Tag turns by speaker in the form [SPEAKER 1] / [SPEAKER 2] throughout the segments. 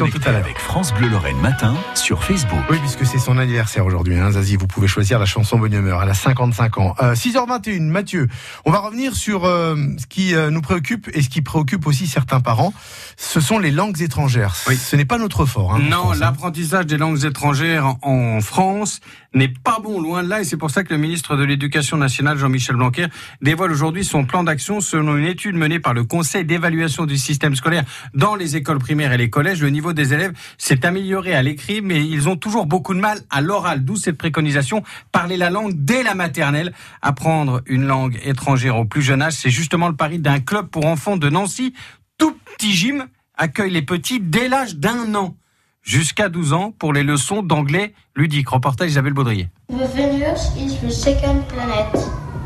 [SPEAKER 1] question tout à l'heure.
[SPEAKER 2] Avec France Bleu Lorraine matin sur Facebook.
[SPEAKER 1] Oui, puisque c'est son anniversaire aujourd'hui. Hein, Zazie, vous pouvez choisir la chanson Bonne Humeur. Elle a 55 ans. Euh, 6h21, Mathieu. On va revenir sur euh, ce qui euh, nous préoccupe et ce qui préoccupe aussi certains parents. Ce sont les langues étrangères.
[SPEAKER 3] Oui.
[SPEAKER 1] Ce n'est pas notre fort. Hein,
[SPEAKER 3] Non,
[SPEAKER 1] hein.
[SPEAKER 3] l'apprentissage des langues étrangères en France n'est pas bon, loin de là, et c'est pour ça que le ministre de l'Éducation nationale, Jean-Michel Blanquer, dévoile aujourd'hui son plan d'action selon une étude menée par le Conseil d'évaluation du système scolaire dans les écoles primaires et les collèges. Le niveau des élèves s'est amélioré à l'écrit, mais ils ont toujours beaucoup de mal à l'oral, d'où cette préconisation, parler la langue dès la maternelle. Apprendre une langue étrangère au plus jeune âge, c'est justement le pari d'un club pour enfants de Nancy, tout petit gym, accueille les petits dès l'âge d'un an jusqu'à 12 ans pour les leçons d'anglais ludique. Reportage Isabelle Baudrier.
[SPEAKER 4] The Venus is the second planet.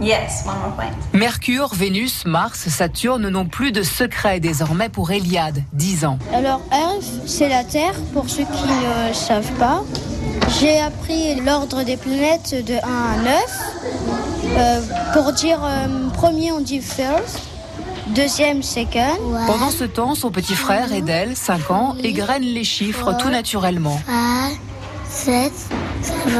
[SPEAKER 5] Yes, one more point.
[SPEAKER 6] Mercure, Vénus, Mars, Saturne n'ont plus de secret désormais pour Eliade, 10 ans.
[SPEAKER 4] Alors Earth, c'est la Terre, pour ceux qui ne savent pas. J'ai appris l'ordre des planètes de 1 à 9. Euh, pour dire euh, premier, on dit first. Deuxième, second.
[SPEAKER 6] Pendant ce temps, son petit frère, Edel, 5 ans, égrène les chiffres tout naturellement.
[SPEAKER 4] 7, 7, 8,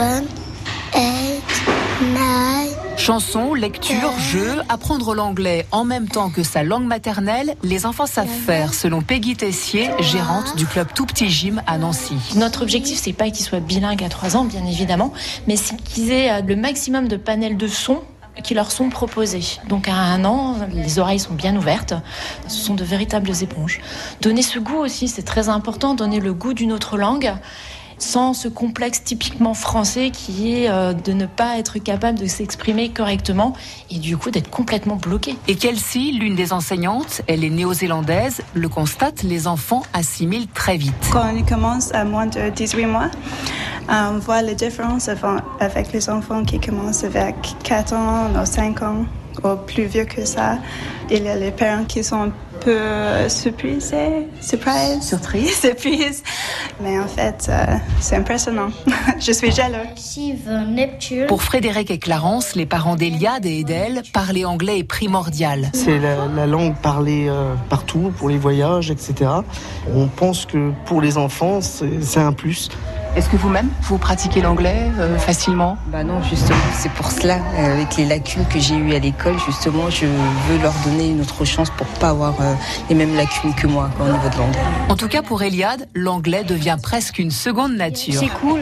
[SPEAKER 4] 9.
[SPEAKER 6] Chansons, lecture, jeux, apprendre l'anglais en même temps que sa langue maternelle, les enfants savent faire, selon Peggy Tessier, gérante du club Tout Petit Gym à Nancy.
[SPEAKER 7] Notre objectif, c'est pas qu'ils soient bilingues à 3 ans, bien évidemment, mais c'est qu'ils aient euh, le maximum de panels de sons qui leur sont proposés. Donc à un an, les oreilles sont bien ouvertes, ce sont de véritables éponges. Donner ce goût aussi, c'est très important, donner le goût d'une autre langue sans ce complexe typiquement français qui est euh, de ne pas être capable de s'exprimer correctement et du coup d'être complètement bloqué.
[SPEAKER 6] Et Kelsey, l'une des enseignantes, elle est néo-zélandaise, le constate, les enfants assimilent très vite.
[SPEAKER 8] Quand on commence à moins de 18 mois, on voit la différence avant- avec les enfants qui commencent avec 4 ans ou 5 ans ou plus vieux que ça. Il y a les parents qui sont un peu surprisés, surprise,
[SPEAKER 5] Surprise.
[SPEAKER 8] surprise. Mais en fait, euh, c'est impressionnant. Je suis jaloux.
[SPEAKER 6] Pour Frédéric et Clarence, les parents d'Eliade et Edel, parler anglais est primordial.
[SPEAKER 9] C'est la, la langue parlée euh, partout, pour les voyages, etc. On pense que pour les enfants, c'est un plus.
[SPEAKER 10] Est-ce que vous-même, vous pratiquez l'anglais euh, facilement
[SPEAKER 11] Bah non, justement, c'est pour cela, euh, avec les lacunes que j'ai eues à l'école, justement, je veux leur donner une autre chance pour pas avoir euh, les mêmes lacunes que moi quoi, au niveau de l'anglais.
[SPEAKER 6] En tout cas, pour Eliade, l'anglais devient presque une seconde nature.
[SPEAKER 4] C'est cool.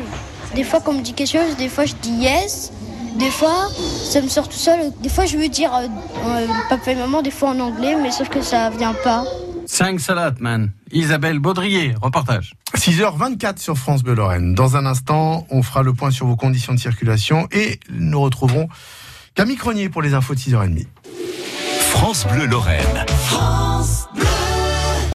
[SPEAKER 4] Des fois, quand on me dit quelque chose, des fois je dis yes. Des fois, ça me sort tout seul. Des fois, je veux dire euh, euh, papa et maman, des fois en anglais, mais sauf que ça vient pas.
[SPEAKER 3] 5 salades, man. Isabelle Baudrier, reportage.
[SPEAKER 1] 6h24 sur France Bleu Lorraine. Dans un instant, on fera le point sur vos conditions de circulation et nous retrouverons Camille Cronier pour les infos de 6h30.
[SPEAKER 2] France Bleu Lorraine.